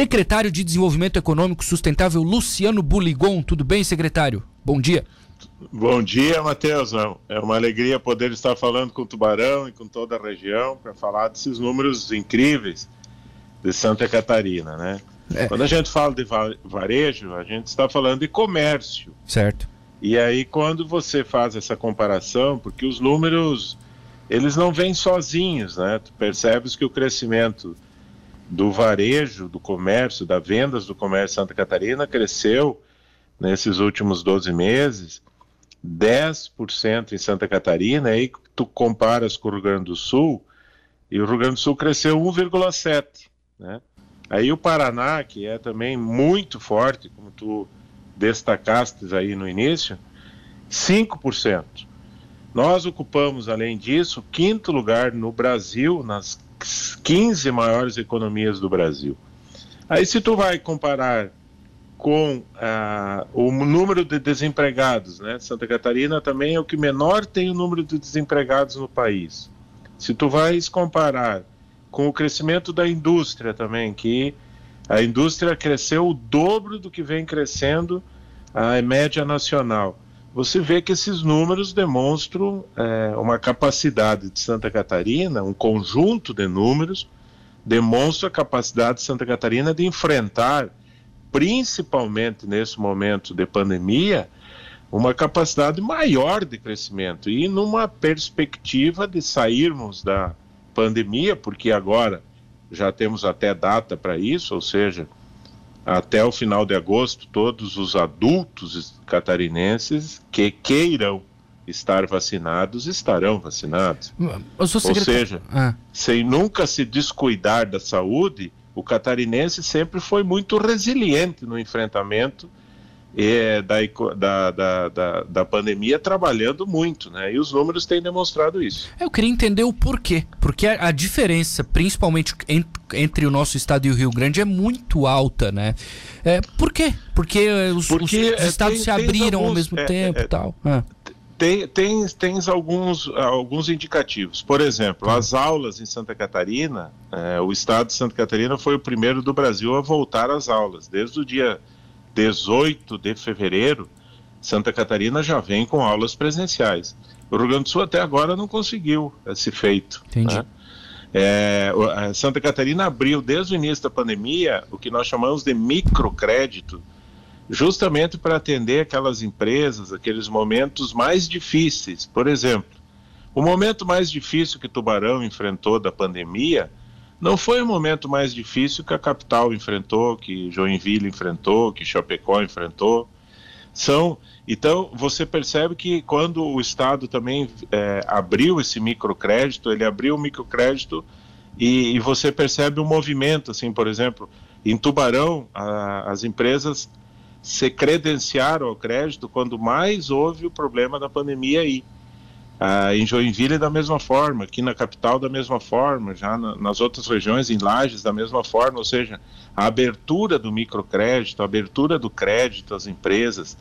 secretário de Desenvolvimento Econômico Sustentável, Luciano Buligon. Tudo bem, secretário? Bom dia. Bom dia, Matheus. É uma alegria poder estar falando com o Tubarão e com toda a região para falar desses números incríveis de Santa Catarina, né? É. Quando a gente fala de varejo, a gente está falando de comércio. Certo. E aí quando você faz essa comparação, porque os números eles não vêm sozinhos, né? Tu percebes que o crescimento do varejo, do comércio, das vendas do comércio Santa Catarina cresceu nesses últimos 12 meses 10% em Santa Catarina, aí tu comparas com o Rio Grande do Sul, e o Rio Grande do Sul cresceu 1,7%, né? Aí o Paraná, que é também muito forte, como tu destacaste aí no início, 5%. Nós ocupamos, além disso, quinto lugar no Brasil, nas 15 maiores economias do Brasil. Aí se tu vai comparar com ah, o número de desempregados, né? Santa Catarina também é o que menor tem o número de desempregados no país. Se tu vais comparar com o crescimento da indústria também, que a indústria cresceu o dobro do que vem crescendo a média nacional. Você vê que esses números demonstram é, uma capacidade de Santa Catarina, um conjunto de números, demonstra a capacidade de Santa Catarina de enfrentar principalmente nesse momento de pandemia, uma capacidade maior de crescimento. E numa perspectiva de sairmos da pandemia, porque agora já temos até data para isso, ou seja, até o final de agosto, todos os adultos catarinenses que queiram estar vacinados estarão vacinados. Ou seja, ah. sem nunca se descuidar da saúde, o catarinense sempre foi muito resiliente no enfrentamento é, da, da, da, da, pandemia, trabalhando muito, né? E os números têm demonstrado isso. Eu queria entender o porquê. Porque a, a diferença, principalmente entre, entre, o nosso estado e o Rio Grande, é muito alta, né? É, por quê? Porque os, Porque, os, é, estados tem, se abriram alguns, ao mesmo é, tempo e é, tal. Ah tem, tem, tens alguns, alguns indicativos. Por exemplo, as aulas em Santa Catarina, o estado de Santa Catarina foi o primeiro do Brasil a voltar às aulas. Desde o dia 18 de fevereiro, Santa Catarina já vem com aulas presenciais. O Rio Grande do Sul até agora não conseguiu esse feito. Entendi. Né? É, Santa Catarina abriu desde o início da pandemia o que nós chamamos de microcrédito, justamente para atender aquelas empresas, aqueles momentos mais difíceis. Por exemplo, o momento mais difícil que Tubarão enfrentou da pandemia não foi o momento mais difícil que a capital enfrentou, que Joinville enfrentou, que Chapecó enfrentou. São, então você percebe que quando o Estado também é, abriu esse microcrédito, ele abriu o microcrédito e, e, você percebe um movimento, assim, por exemplo, em Tubarão, a, as empresas se credenciaram ao crédito quando mais houve o problema da pandemia aí. Ah, em Joinville da mesma forma, aqui na capital da mesma forma, já na, nas outras regiões, em Lages da mesma forma, ou seja, a abertura do microcrédito, a abertura do crédito às empresas,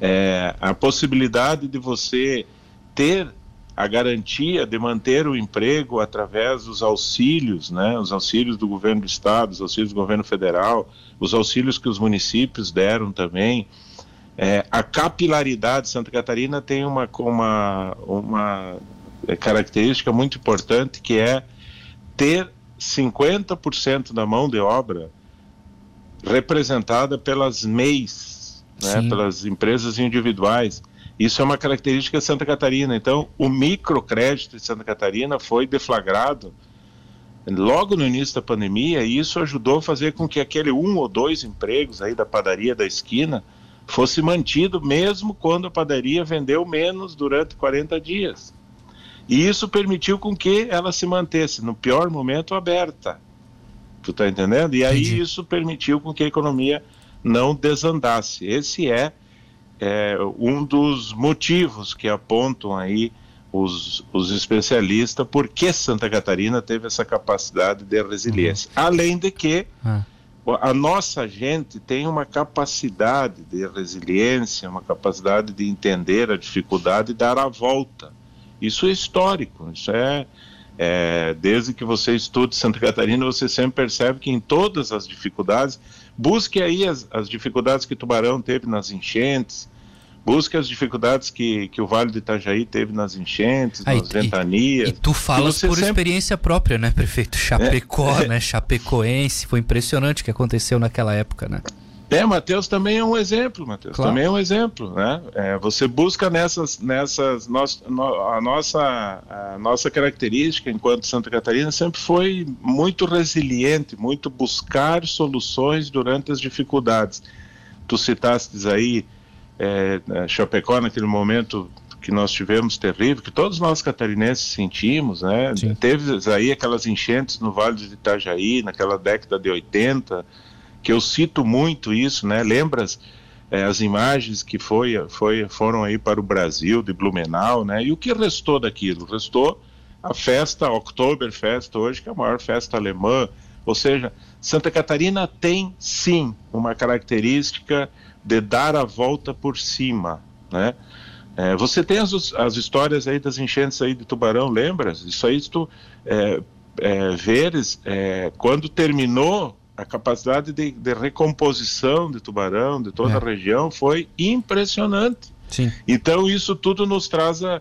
é, a possibilidade de você ter a garantia de manter o emprego através dos auxílios, né, os auxílios do governo do estado, os auxílios do governo federal, os auxílios que os municípios deram também. É, a capilaridade de Santa Catarina tem uma, uma, uma característica muito importante que é ter 50% da mão de obra representada pelas MEIs, né, pelas empresas individuais. Isso é uma característica de Santa Catarina. Então, o microcrédito de Santa Catarina foi deflagrado logo no início da pandemia e isso ajudou a fazer com que aquele um ou dois empregos aí da padaria da esquina fosse mantido mesmo quando a padaria vendeu menos durante 40 dias. E isso permitiu com que ela se mantesse no pior momento aberta. Tu tá entendendo? E aí Entendi. isso permitiu com que a economia não desandasse. Esse é é um dos motivos que apontam aí os, os especialistas por que Santa Catarina teve essa capacidade de resiliência. Uhum. Além de que ah. A nossa gente tem uma capacidade de resiliência, uma capacidade de entender a dificuldade e dar a volta. Isso é histórico, isso é, é, desde que você estude Santa Catarina, você sempre percebe que em todas as dificuldades, busque aí as, as dificuldades que Tubarão teve nas enchentes, busque as dificuldades que, que o Vale do Itajaí teve nas enchentes, ah, nas e, ventanias. E tu falas por sempre... experiência própria, né, prefeito? Chapecó, é, né, Chapecoense, foi impressionante o que aconteceu naquela época, né? É, Matheus também é um exemplo, Matheus. Claro. Também é um exemplo, né? É, você busca nessas, nessas nós, no, a nossa, a nossa característica enquanto Santa Catarina sempre foi muito resiliente, muito buscar soluções durante as dificuldades. Tu citaste aí é, Chapecó naquele momento que nós tivemos terrível, que todos nós catarinenses sentimos, né? Sim. Teve aí aquelas enchentes no Vale de Itajaí naquela década de 80 que eu cito muito isso, né? Lembras é, as imagens que foi, foi, foram aí para o Brasil, de Blumenau, né? E o que restou daquilo? Restou a festa Oktoberfest hoje, que é a maior festa alemã. Ou seja, Santa Catarina tem sim uma característica de dar a volta por cima, né? É, você tem as, as histórias aí das enchentes aí de Tubarão, lembras? Isso aí tu é, é, veres, é, quando terminou a capacidade de, de, recomposição de Tubarão, de toda é. a região, foi impressionante. Sim. Então, isso tudo nos traz a,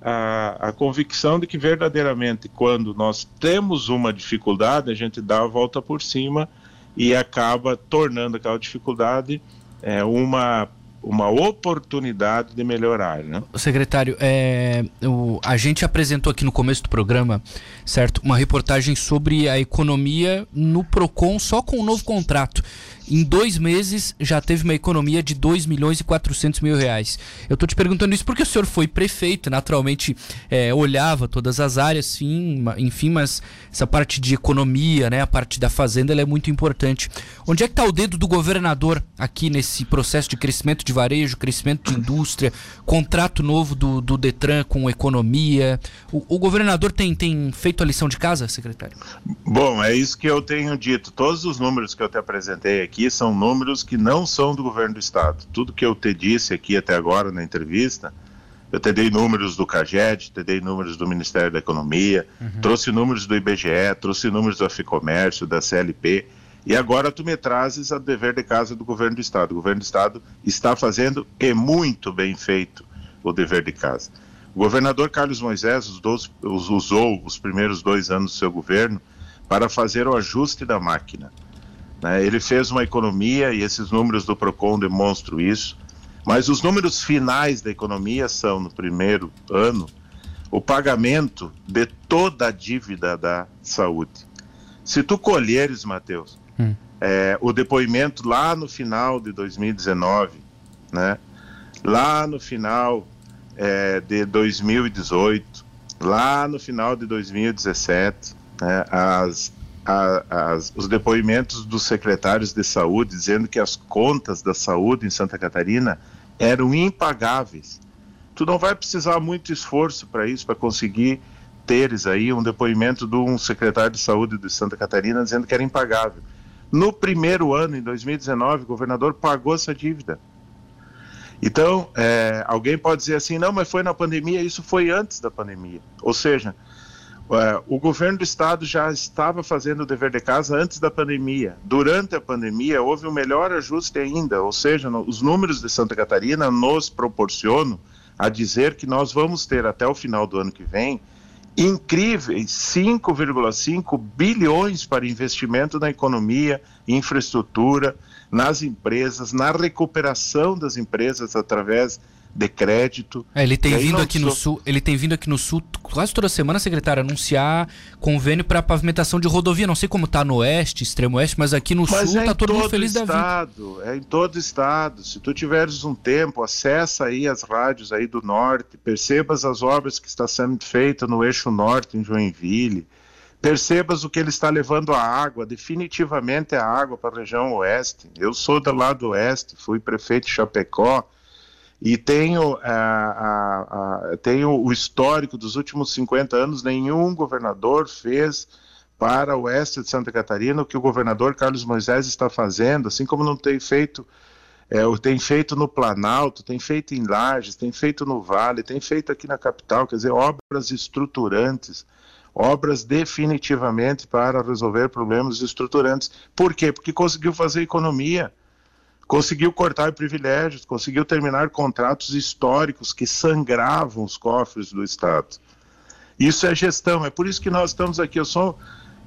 a, a, convicção de que verdadeiramente, quando nós temos uma dificuldade, a gente dá a volta por cima e acaba tornando aquela dificuldade é, uma uma oportunidade de melhorar, né? Secretário, é, o, a gente apresentou aqui no começo do programa, certo, uma reportagem sobre a economia no Procon só com o novo contrato em dois meses já teve uma economia de 2 milhões e 400 mil reais. Eu estou te perguntando isso porque o senhor foi prefeito, naturalmente é, olhava todas as áreas, sim, enfim, mas essa parte de economia, né, a parte da fazenda, ela é muito importante. Onde é que está o dedo do governador aqui nesse processo de crescimento de varejo, crescimento de indústria, contrato novo do, do Detran com economia? O, o governador tem, tem feito a lição de casa, secretário? Bom, é isso que eu tenho dito. Todos os números que eu te apresentei aqui aqui são números que não são do governo do estado. Tudo que eu te disse aqui até agora na entrevista, eu te dei números do CAGED, te dei números do Ministério da Economia, uhum. trouxe números do IBGE, trouxe números do Aficomércio, da CLP, e agora tu me trazes a dever de casa do governo do estado. O governo do estado está fazendo e muito bem feito o dever de casa. O governador Carlos Moisés usou os primeiros dois anos do seu governo para fazer o ajuste da máquina. Né? Ele fez uma economia e esses números do Procon demonstram isso. Mas os números finais da economia são, no primeiro ano, o pagamento de toda a dívida da saúde. Se tu colheres, Matheus, hum. é, o depoimento lá no final de 2019, né, lá no final é, de 2018, lá no final de 2017, né, as, a, as, os depoimentos dos secretários de saúde dizendo que as contas da saúde em Santa Catarina eram impagáveis. Tu não vai precisar muito esforço para isso, para conseguir teres aí um depoimento de um secretário de saúde de Santa Catarina dizendo que era impagável. No primeiro ano, em 2019, o governador pagou essa dívida. Então, é, alguém pode dizer assim, não, mas foi na pandemia, isso foi antes da pandemia. Ou seja, o governo do estado já estava fazendo o dever de casa antes da pandemia. Durante a pandemia, houve um melhor ajuste ainda, ou seja, os números de Santa Catarina nos proporcionam a dizer que nós vamos ter até o final do ano que vem incríveis 5,5 bilhões para investimento na economia, infraestrutura, nas empresas, na recuperação das empresas através de crédito. É, ele tem vindo aqui no sul, ele tem vindo aqui no sul quase toda semana, secretário, anunciar convênio para pavimentação de rodovia. Não sei como tá no oeste, extremo oeste, mas aqui no mas sul é tá todo mundo feliz estado, da vida. É em todo estado. Se tu tiveres um tempo, acessa aí as rádios aí do norte, percebas as obras que está sendo feita no eixo norte em Joinville. Percebas o que ele está levando a água, definitivamente é a água para a região oeste. Eu sou do lado oeste, fui prefeito de Chapecó, e tenho, a, tenho o histórico dos últimos 50 anos, nenhum governador fez para o oeste de Santa Catarina o que o governador Carlos Moisés está fazendo, assim como não tem feito, é, tem feito no Planalto, tem feito em Lages, tem feito no Vale, tem feito aqui na capital, quer dizer, obras estruturantes, obras definitivamente para resolver problemas estruturantes. Por quê? Porque conseguiu fazer economia, conseguiu cortar privilégios, conseguiu terminar contratos históricos que sangravam os cofres do Estado. Isso é gestão, é por isso que nós estamos aqui. Eu sou,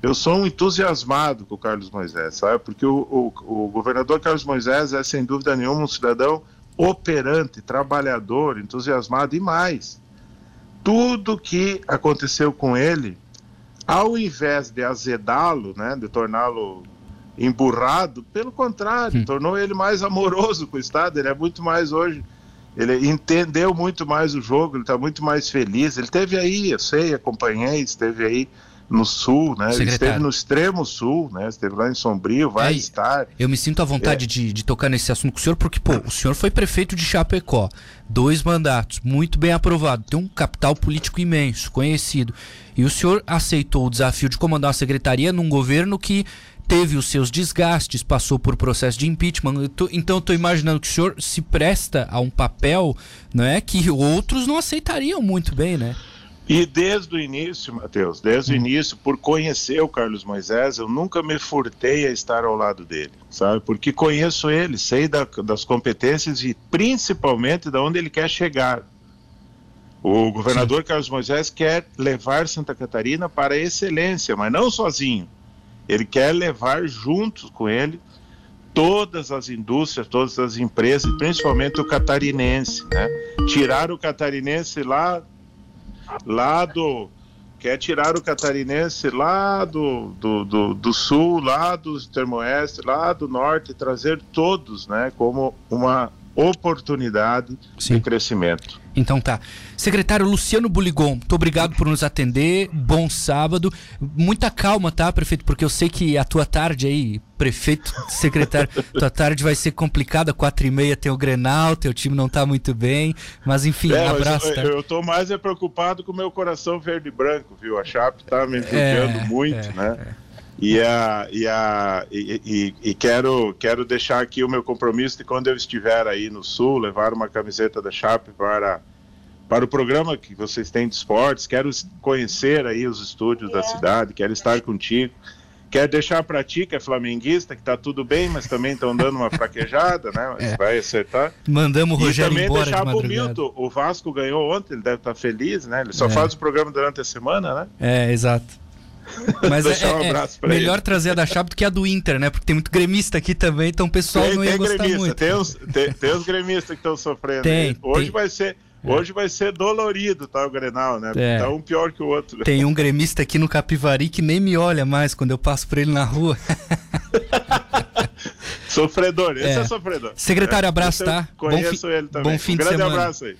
eu sou um entusiasmado com o Carlos Moisés, sabe? Porque o, o, o governador Carlos Moisés é, sem dúvida nenhuma, um cidadão operante, trabalhador, entusiasmado e mais. Tudo que aconteceu com ele, ao invés de azedá-lo, né, de torná-lo emburrado, pelo contrário, hum. tornou ele mais amoroso com o Estado. Ele é muito mais hoje, ele entendeu muito mais o jogo, ele está muito mais feliz. Ele teve aí, eu sei, acompanhei, esteve aí no sul, né? Ele esteve no extremo sul, né? Esteve lá em Sombrio, vai é, estar. Eu me sinto à vontade é. de, de, tocar nesse assunto com o senhor, porque, pô, o senhor foi prefeito de Chapecó, dois mandatos, muito bem aprovado, tem um capital político imenso, conhecido. E o senhor aceitou o desafio de comandar uma secretaria num governo que teve os seus desgastes, passou por processo de impeachment. Eu tô, então, estou imaginando que o senhor se presta a um papel não é, que outros não aceitariam muito bem, né? E desde o início, Matheus, desde o hum. início, por conhecer o Carlos Moisés, eu nunca me furtei a estar ao lado dele, sabe? Porque conheço ele, sei da, das competências e principalmente de onde ele quer chegar. O governador Sim. Carlos Moisés quer levar Santa Catarina para a excelência, mas não sozinho. Ele quer levar junto com ele todas as indústrias, todas as empresas, principalmente o catarinense, né? Tirar o catarinense lá lá do. Quer tirar o catarinense lá do, do, do, do sul, lá do termoeste, lá do norte, trazer todos né, como uma oportunidade Sim. de crescimento. Então tá. Secretário Luciano Buligon, muito obrigado por nos atender. Bom sábado. Muita calma, tá, prefeito? Porque eu sei que a tua tarde aí, prefeito, secretário, tua tarde vai ser complicada. Quatro e meia tem o Grenal, teu time não tá muito bem. Mas enfim, é, abraço. Eu, tá? eu tô mais é preocupado com o meu coração verde e branco, viu? A Chape tá me judiando é, muito, é, né? É. E, a, e, a, e, e, e, quero, quero deixar aqui o meu compromisso de quando eu estiver aí no Sul, levar uma camiseta da Chape para, para o programa que vocês têm de esportes. Quero conhecer aí os estúdios é. da cidade, quero estar contigo. Quero deixar para ti, que é flamenguista, que tá tudo bem, mas também estão dando uma fraquejada, né? Mas é. vai acertar. Mandamos o Rogério e também embora deixar pro Milton. O Vasco ganhou ontem, ele deve estar tá feliz, né? Ele só é. faz o programa durante a semana, né? É, exato. Mas é, um é melhor ele. trazer a da Chape do que a do Inter, né? Porque tem muito gremista aqui também, então o pessoal tem, não ia gostar gremista, muito. Tem os, tem, tem os gremistas que estão sofrendo. Tem, Hoje tem. vai ser. É. Hoje vai ser dolorido, tá, o Grenal, né? É. Tá um pior que o outro. Tem um gremista aqui no Capivari que nem me olha mais quando eu passo por ele na rua. sofredor, esse é, é sofredor. Secretário, abraço, tá? Conheço bom ele também. Bom fim um de grande semana. abraço aí.